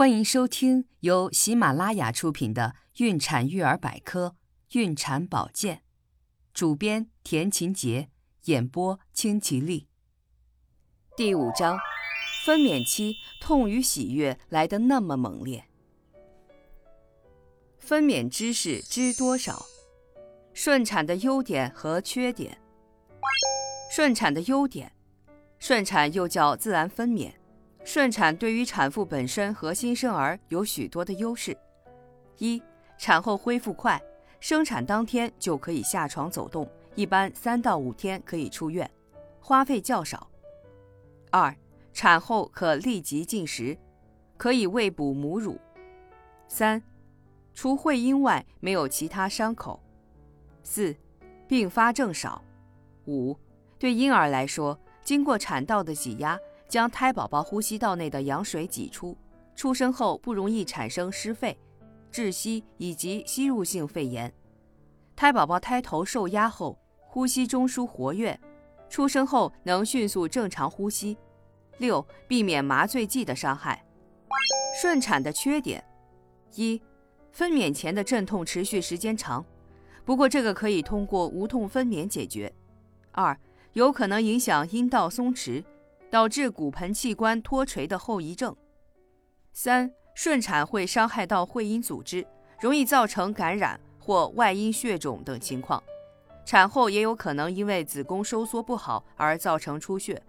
欢迎收听由喜马拉雅出品的《孕产育儿百科·孕产保健》，主编田勤杰，演播清吉丽。第五章：分娩期痛与喜悦来得那么猛烈。分娩知识知多少？顺产的优点和缺点。顺产的优点，顺产又叫自然分娩。顺产对于产妇本身和新生儿有许多的优势：一、产后恢复快，生产当天就可以下床走动，一般三到五天可以出院，花费较少；二、产后可立即进食，可以喂哺母乳；三、除会阴外没有其他伤口；四、并发症少；五、对婴儿来说，经过产道的挤压。将胎宝宝呼吸道内的羊水挤出，出生后不容易产生湿肺、窒息以及吸入性肺炎。胎宝宝胎头受压后，呼吸中枢活跃，出生后能迅速正常呼吸。六、避免麻醉剂的伤害。顺产的缺点：一、分娩前的阵痛持续时间长，不过这个可以通过无痛分娩解决。二、有可能影响阴道松弛。导致骨盆器官脱垂的后遗症。三、顺产会伤害到会阴组织，容易造成感染或外阴血肿等情况。产后也有可能因为子宫收缩不好而造成出血，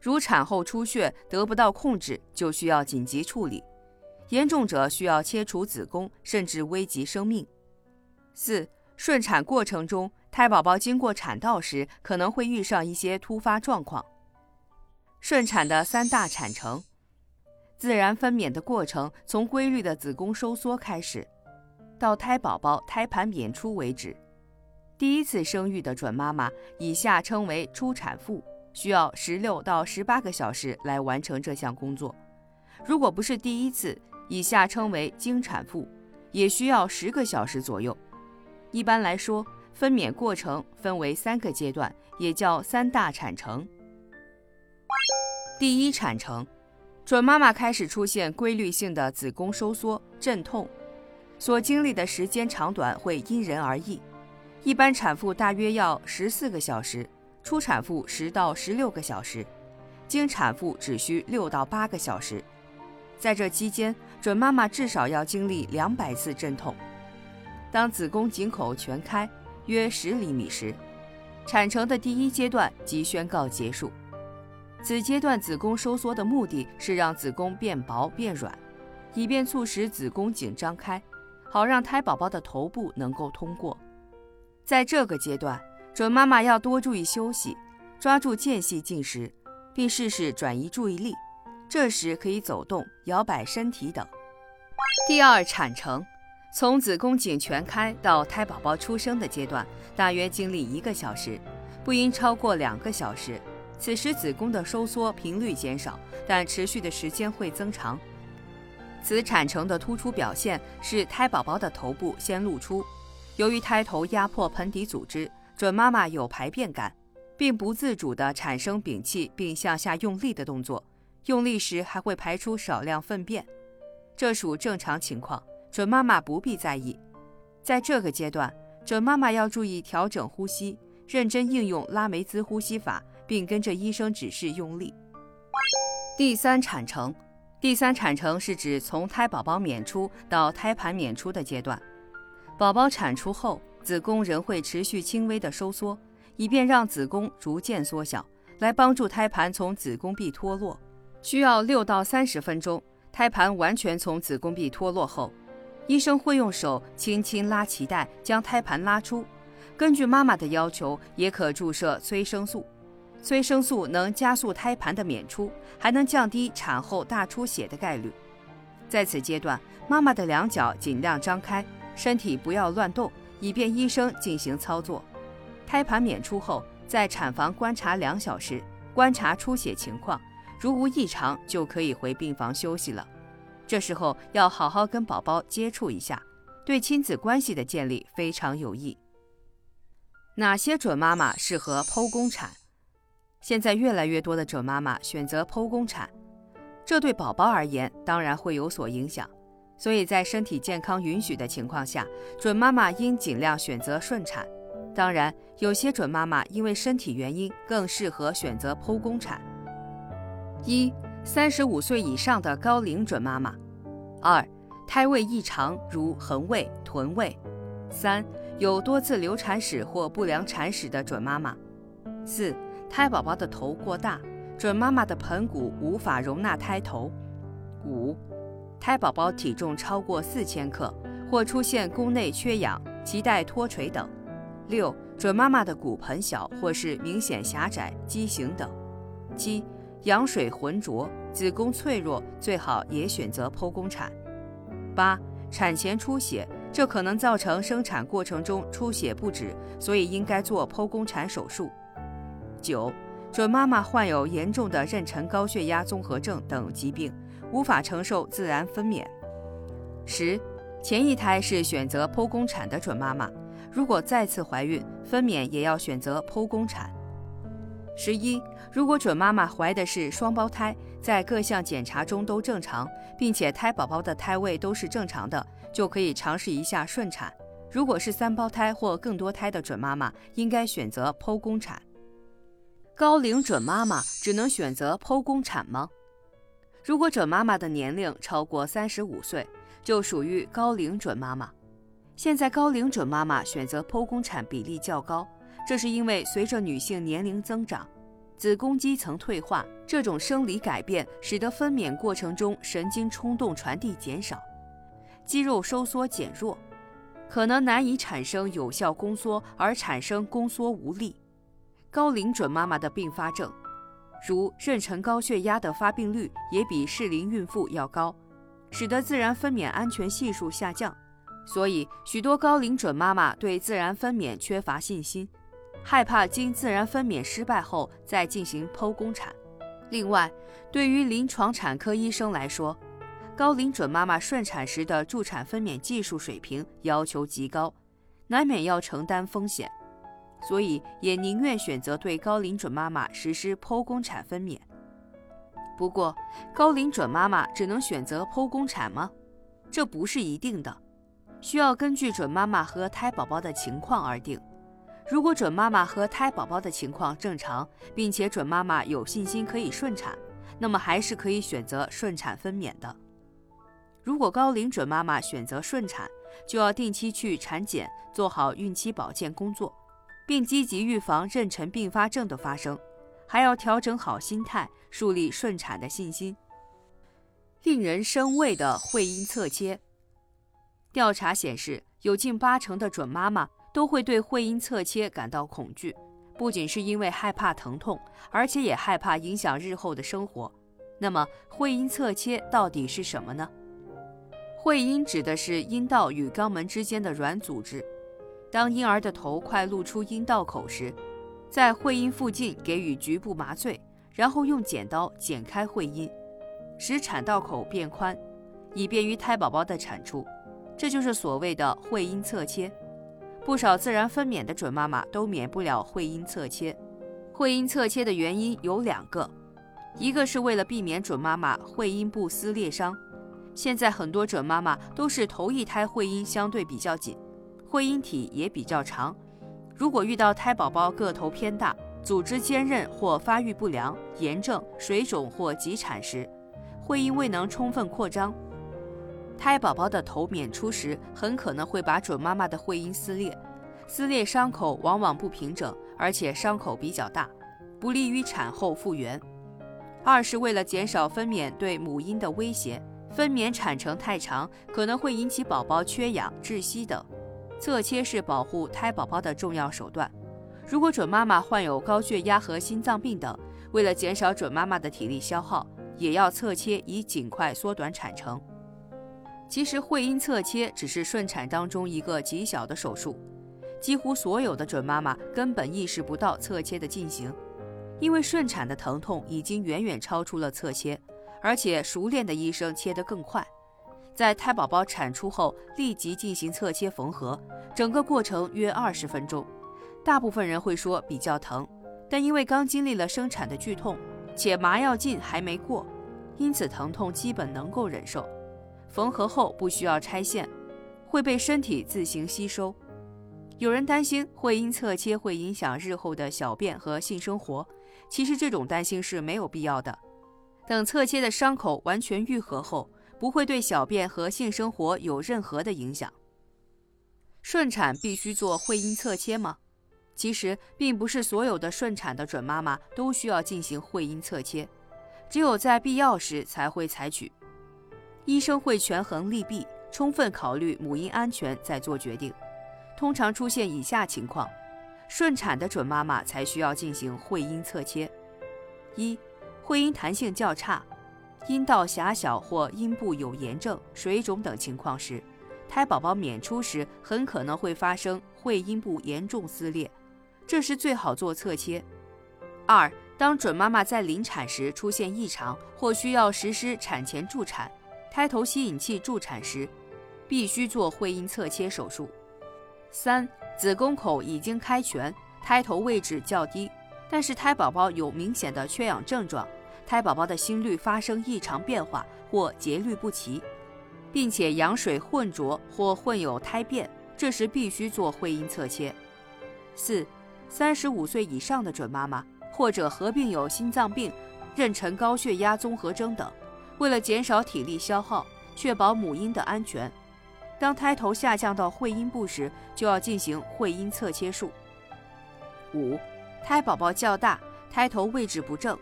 如产后出血得不到控制，就需要紧急处理，严重者需要切除子宫，甚至危及生命。四、顺产过程中，胎宝宝经过产道时，可能会遇上一些突发状况。顺产的三大产程，自然分娩的过程从规律的子宫收缩开始，到胎宝宝胎盘娩出为止。第一次生育的准妈妈，以下称为初产妇，需要十六到十八个小时来完成这项工作。如果不是第一次，以下称为经产妇，也需要十个小时左右。一般来说，分娩过程分为三个阶段，也叫三大产程。第一产程，准妈妈开始出现规律性的子宫收缩、阵痛，所经历的时间长短会因人而异。一般产妇大约要十四个小时，初产妇十到十六个小时，经产妇只需六到八个小时。在这期间，准妈妈至少要经历两百次阵痛。当子宫颈口全开约十厘米时，产程的第一阶段即宣告结束。此阶段子宫收缩的目的是让子宫变薄变软，以便促使子宫颈张开，好让胎宝宝的头部能够通过。在这个阶段，准妈妈要多注意休息，抓住间隙进食，并试试转移注意力，这时可以走动、摇摆身体等。第二产程，从子宫颈全开到胎宝宝出生的阶段，大约经历一个小时，不应超过两个小时。此时子宫的收缩频率减少，但持续的时间会增长。此产程的突出表现是胎宝宝的头部先露出，由于胎头压迫盆底组织，准妈妈有排便感，并不自主地产生屏气并向下用力的动作，用力时还会排出少量粪便，这属正常情况，准妈妈不必在意。在这个阶段，准妈妈要注意调整呼吸，认真应用拉梅兹呼吸法。并跟着医生指示用力。第三产程，第三产程是指从胎宝宝娩出到胎盘娩出的阶段。宝宝产出后，子宫仍会持续轻微的收缩，以便让子宫逐渐缩小，来帮助胎盘从子宫壁脱落。需要六到三十分钟，胎盘完全从子宫壁脱落后，医生会用手轻轻拉脐带，将胎盘拉出。根据妈妈的要求，也可注射催生素。催生素能加速胎盘的娩出，还能降低产后大出血的概率。在此阶段，妈妈的两脚尽量张开，身体不要乱动，以便医生进行操作。胎盘娩出后，在产房观察两小时，观察出血情况，如无异常，就可以回病房休息了。这时候要好好跟宝宝接触一下，对亲子关系的建立非常有益。哪些准妈妈适合剖宫产？现在越来越多的准妈妈选择剖宫产，这对宝宝而言当然会有所影响。所以在身体健康允许的情况下，准妈妈应尽量选择顺产。当然，有些准妈妈因为身体原因更适合选择剖宫产。一、三十五岁以上的高龄准妈妈；二、胎位异常如横位、臀位；三、有多次流产史或不良产史的准妈妈；四、胎宝宝的头过大，准妈妈的盆骨无法容纳胎头；五。胎宝宝体重超过四千克，或出现宫内缺氧、脐带脱垂等；六、准妈妈的骨盆小或是明显狭窄、畸形等；七、羊水浑浊、子宫脆弱，最好也选择剖宫产；八、产前出血，这可能造成生产过程中出血不止，所以应该做剖宫产手术；九、准妈妈患有严重的妊娠高血压综合症等疾病。无法承受自然分娩。十，前一胎是选择剖宫产的准妈妈，如果再次怀孕分娩，也要选择剖宫产。十一，如果准妈妈怀的是双胞胎，在各项检查中都正常，并且胎宝宝的胎位都是正常的，就可以尝试一下顺产。如果是三胞胎或更多胎的准妈妈，应该选择剖宫产。高龄准妈妈只能选择剖宫产吗？如果准妈妈的年龄超过三十五岁，就属于高龄准妈妈。现在高龄准妈妈选择剖宫产比例较高，这是因为随着女性年龄增长，子宫肌层退化这种生理改变，使得分娩过程中神经冲动传递减少，肌肉收缩减弱，可能难以产生有效宫缩，而产生宫缩无力。高龄准妈妈的并发症。如妊娠高血压的发病率也比适龄孕妇要高，使得自然分娩安全系数下降。所以，许多高龄准妈妈对自然分娩缺乏信心，害怕经自然分娩失败后再进行剖宫产。另外，对于临床产科医生来说，高龄准妈妈顺产时的助产分娩技术水平要求极高，难免要承担风险。所以也宁愿选择对高龄准妈妈实施剖宫产分娩。不过，高龄准妈妈只能选择剖宫产吗？这不是一定的，需要根据准妈妈和胎宝宝的情况而定。如果准妈妈和胎宝宝的情况正常，并且准妈妈有信心可以顺产，那么还是可以选择顺产分娩的。如果高龄准妈妈选择顺产，就要定期去产检，做好孕期保健工作。并积极预防妊娠并发症的发生，还要调整好心态，树立顺产的信心。令人生畏的会阴侧切，调查显示，有近八成的准妈妈都会对会阴侧切感到恐惧，不仅是因为害怕疼痛，而且也害怕影响日后的生活。那么，会阴侧切到底是什么呢？会阴指的是阴道与肛门之间的软组织。当婴儿的头快露出阴道口时，在会阴附近给予局部麻醉，然后用剪刀剪开会阴，使产道口变宽，以便于胎宝宝的产出。这就是所谓的会阴侧切。不少自然分娩的准妈妈都免不了会阴侧切。会阴侧切的原因有两个，一个是为了避免准妈妈会阴部撕裂伤。现在很多准妈妈都是头一胎会阴相对比较紧。会阴体也比较长，如果遇到胎宝宝个头偏大、组织坚韧或发育不良、炎症、水肿或急产时，会阴未能充分扩张，胎宝宝的头娩出时，很可能会把准妈妈的会阴撕裂。撕裂伤口往往不平整，而且伤口比较大，不利于产后复原。二是为了减少分娩对母婴的威胁，分娩产程太长可能会引起宝宝缺氧、窒息等。侧切是保护胎宝宝的重要手段。如果准妈妈患有高血压和心脏病等，为了减少准妈妈的体力消耗，也要侧切以尽快缩短产程。其实会阴侧切只是顺产当中一个极小的手术，几乎所有的准妈妈根本意识不到侧切的进行，因为顺产的疼痛已经远远超出了侧切，而且熟练的医生切得更快。在胎宝宝产出后立即进行侧切缝合，整个过程约二十分钟。大部分人会说比较疼，但因为刚经历了生产的剧痛，且麻药劲还没过，因此疼痛基本能够忍受。缝合后不需要拆线，会被身体自行吸收。有人担心会因侧切会影响日后的小便和性生活，其实这种担心是没有必要的。等侧切的伤口完全愈合后，不会对小便和性生活有任何的影响。顺产必须做会阴侧切吗？其实并不是所有的顺产的准妈妈都需要进行会阴侧切，只有在必要时才会采取。医生会权衡利弊，充分考虑母婴安全再做决定。通常出现以下情况，顺产的准妈妈才需要进行会阴侧切：一、会阴弹性较差，阴道狭小或阴部有炎症、水肿等情况时，胎宝宝娩出时很可能会发生会阴部严重撕裂，这时最好做侧切。二、当准妈妈在临产时出现异常或需要实施产前助产、胎头吸引器助产时，必须做会阴侧切手术。三、子宫口已经开全，胎头位置较低，但是胎宝宝有明显的缺氧症状，胎宝宝的心率发生异常变化或节律不齐，并且羊水混浊或混有胎便，这时必须做会阴侧切。四、三十五岁以上的准妈妈或者合并有心脏病、妊娠高血压综合征等，为了减少体力消耗，确保母婴的安全。当胎头下降到会阴部时，就要进行会阴侧切术。五、胎宝宝较大，胎头位置不正，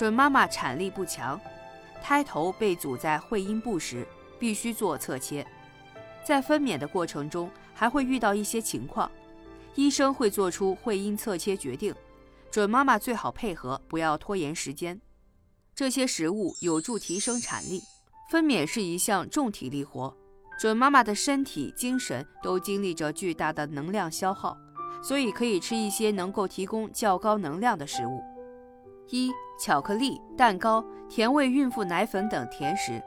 准妈妈产力不强，胎头被阻在会阴部时，必须做侧切。在分娩的过程中，还会遇到一些情况，医生会做出会阴侧切决定，准妈妈最好配合，不要拖延时间。这些食物有助提升产力。分娩是一项重体力活。准妈妈的身体、精神都经历着巨大的能量消耗，所以可以吃一些能够提供较高能量的食物。一、巧克力、蛋糕、甜味孕妇奶粉等甜食，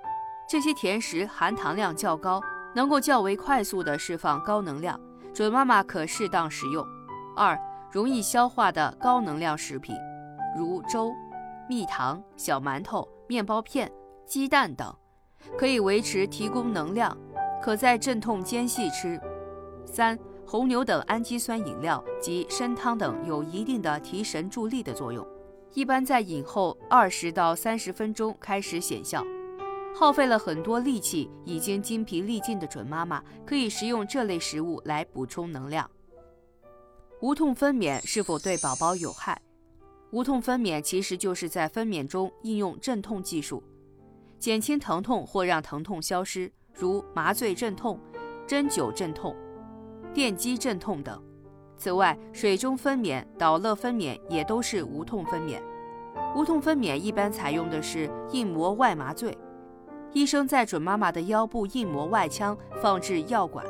这些甜食含糖量较高，能够较为快速地释放高能量，准妈妈可适当食用。二、容易消化的高能量食品，如粥、蜜糖、小馒头、面包片、鸡蛋等，可以维持提供能量。可在阵痛间隙吃。三、红牛等氨基酸饮料及参汤等有一定的提神助力的作用，一般在饮后二十到三十分钟开始显效。耗费了很多力气、已经精疲力尽的准妈妈可以食用这类食物来补充能量。无痛分娩是否对宝宝有害？无痛分娩其实就是在分娩中应用镇痛技术，减轻疼痛或让疼痛消失。如麻醉镇痛、针灸镇痛、电击镇痛等。此外，水中分娩、导乐分娩也都是无痛分娩。无痛分娩一般采用的是硬膜外麻醉，医生在准妈妈的腰部硬膜外腔放置药管，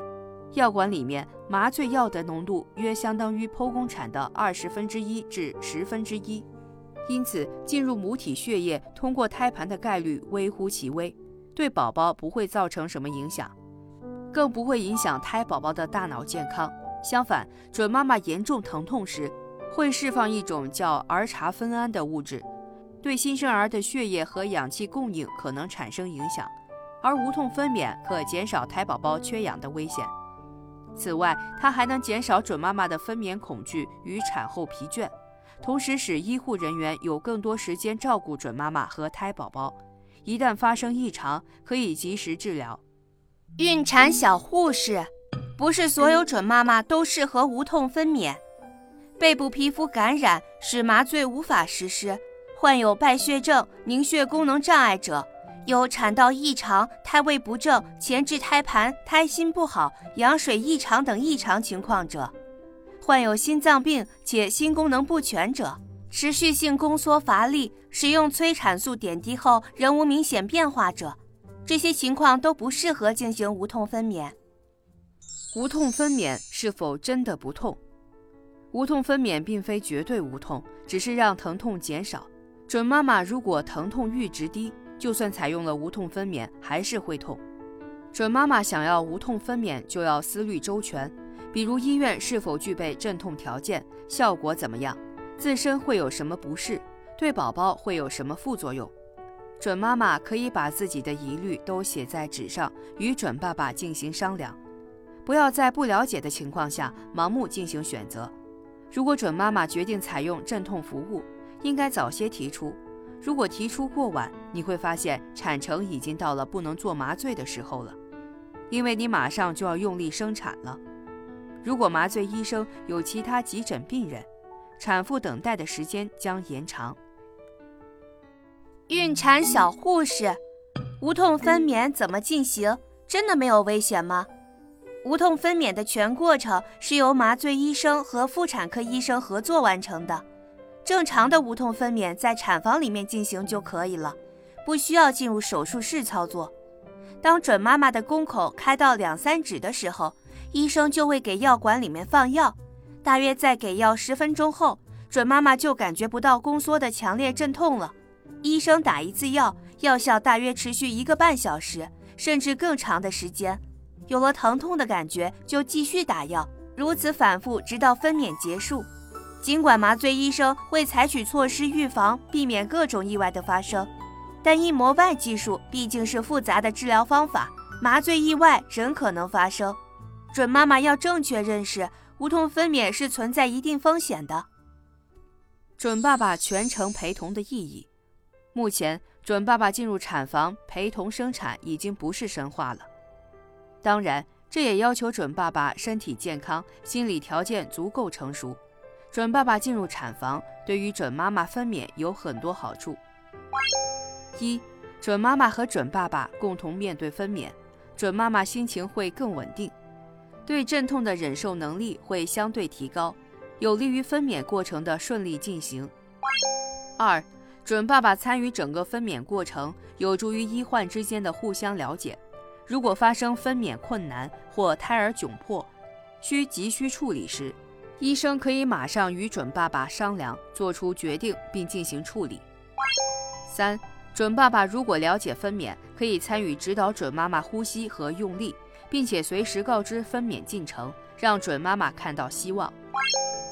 药管里面麻醉药的浓度约相当于剖宫产的二十分之一至十分之一，因此进入母体血液通过胎盘的概率微乎其微。对宝宝不会造成什么影响，更不会影响胎宝宝的大脑健康。相反，准妈妈严重疼痛时，会释放一种叫儿茶酚胺的物质，对新生儿的血液和氧气供应可能产生影响。而无痛分娩可减少胎宝宝缺氧的危险。此外，它还能减少准妈妈的分娩恐惧与产后疲倦，同时使医护人员有更多时间照顾准妈妈和胎宝宝。一旦发生异常，可以及时治疗。孕产小护士，不是所有准妈妈都适合无痛分娩。背部皮肤感染使麻醉无法实施，患有败血症、凝血功能障碍者，有产道异常、胎位不正、前置胎盘、胎心不好、羊水异常等异常情况者，患有心脏病且心功能不全者。持续性宫缩乏力，使用催产素点滴后仍无明显变化者，这些情况都不适合进行无痛分娩。无痛分娩是否真的不痛？无痛分娩并非绝对无痛，只是让疼痛减少。准妈妈如果疼痛阈值低，就算采用了无痛分娩还是会痛。准妈妈想要无痛分娩，就要思虑周全，比如医院是否具备镇痛条件，效果怎么样。自身会有什么不适，对宝宝会有什么副作用？准妈妈可以把自己的疑虑都写在纸上，与准爸爸进行商量，不要在不了解的情况下盲目进行选择。如果准妈妈决定采用镇痛服务，应该早些提出。如果提出过晚，你会发现产程已经到了不能做麻醉的时候了，因为你马上就要用力生产了。如果麻醉医生有其他急诊病人，产妇等待的时间将延长。孕产小护士，无痛分娩怎么进行？真的没有危险吗？无痛分娩的全过程是由麻醉医生和妇产科医生合作完成的。正常的无痛分娩在产房里面进行就可以了，不需要进入手术室操作。当准妈妈的宫口开到两三指的时候，医生就会给药管里面放药。大约在给药十分钟后，准妈妈就感觉不到宫缩的强烈阵痛了。医生打一次药，药效大约持续一个半小时，甚至更长的时间。有了疼痛的感觉，就继续打药，如此反复，直到分娩结束。尽管麻醉医生会采取措施预防，避免各种意外的发生，但硬膜外技术毕竟是复杂的治疗方法，麻醉意外仍可能发生。准妈妈要正确认识，无痛分娩是存在一定风险的。准爸爸全程陪同的意义，目前准爸爸进入产房陪同生产已经不是神话了。当然，这也要求准爸爸身体健康，心理条件足够成熟。准爸爸进入产房，对于准妈妈分娩有很多好处。一、准妈妈和准爸爸共同面对分娩，准妈妈心情会更稳定，对阵痛的忍受能力会相对提高，有利于分娩过程的顺利进行。二、准爸爸参与整个分娩过程，有助于医患之间的互相了解。如果发生分娩困难或胎儿窘迫，需急需处理时，医生可以马上与准爸爸商量，做出决定并进行处理。三、准爸爸如果了解分娩，可以参与指导准妈妈呼吸和用力，并且随时告知分娩进程，让准妈妈看到希望。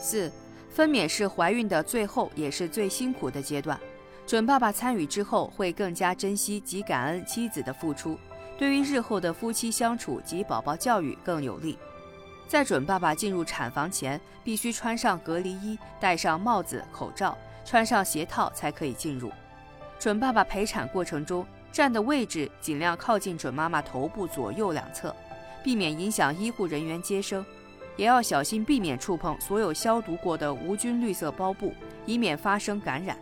四、分娩是怀孕的最后也是最辛苦的阶段，准爸爸参与之后会更加珍惜及感恩妻子的付出，对于日后的夫妻相处及宝宝教育更有利。在准爸爸进入产房前，必须穿上隔离衣，戴上帽子、口罩，穿上鞋套才可以进入。准爸爸陪产过程中站的位置尽量靠近准妈妈头部左右两侧，避免影响医护人员接生，也要小心避免触碰所有消毒过的无菌绿色包布，以免发生感染。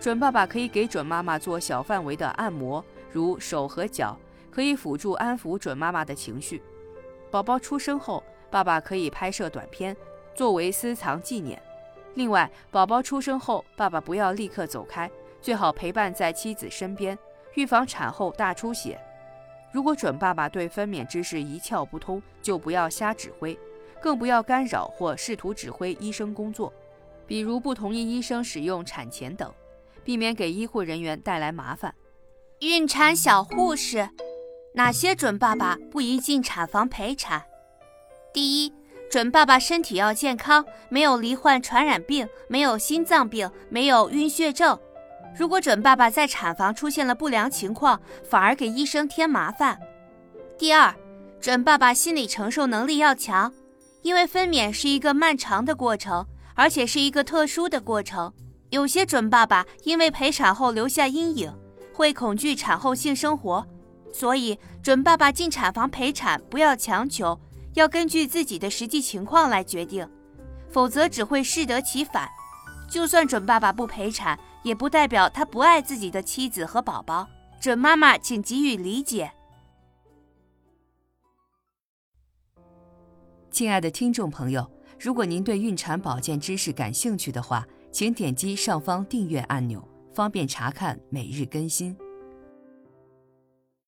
准爸爸可以给准妈妈做小范围的按摩，如手和脚，可以辅助安抚准妈妈的情绪。宝宝出生后。爸爸可以拍摄短片，作为私藏纪念。另外，宝宝出生后，爸爸不要立刻走开，最好陪伴在妻子身边，预防产后大出血。如果准爸爸对分娩知识一窍不通，就不要瞎指挥，更不要干扰或试图指挥医生工作，比如不同意医生使用产钳等，避免给医护人员带来麻烦。孕产小护士，哪些准爸爸不宜进产房陪产？第一，准爸爸身体要健康，没有罹患传染病，没有心脏病，没有晕血症。如果准爸爸在产房出现了不良情况，反而给医生添麻烦。第二，准爸爸心理承受能力要强，因为分娩是一个漫长的过程，而且是一个特殊的过程。有些准爸爸因为陪产后留下阴影，会恐惧产后性生活，所以准爸爸进产房陪产不要强求。要根据自己的实际情况来决定，否则只会适得其反。就算准爸爸不陪产，也不代表他不爱自己的妻子和宝宝。准妈妈，请给予理解。亲爱的听众朋友，如果您对孕产保健知识感兴趣的话，请点击上方订阅按钮，方便查看每日更新。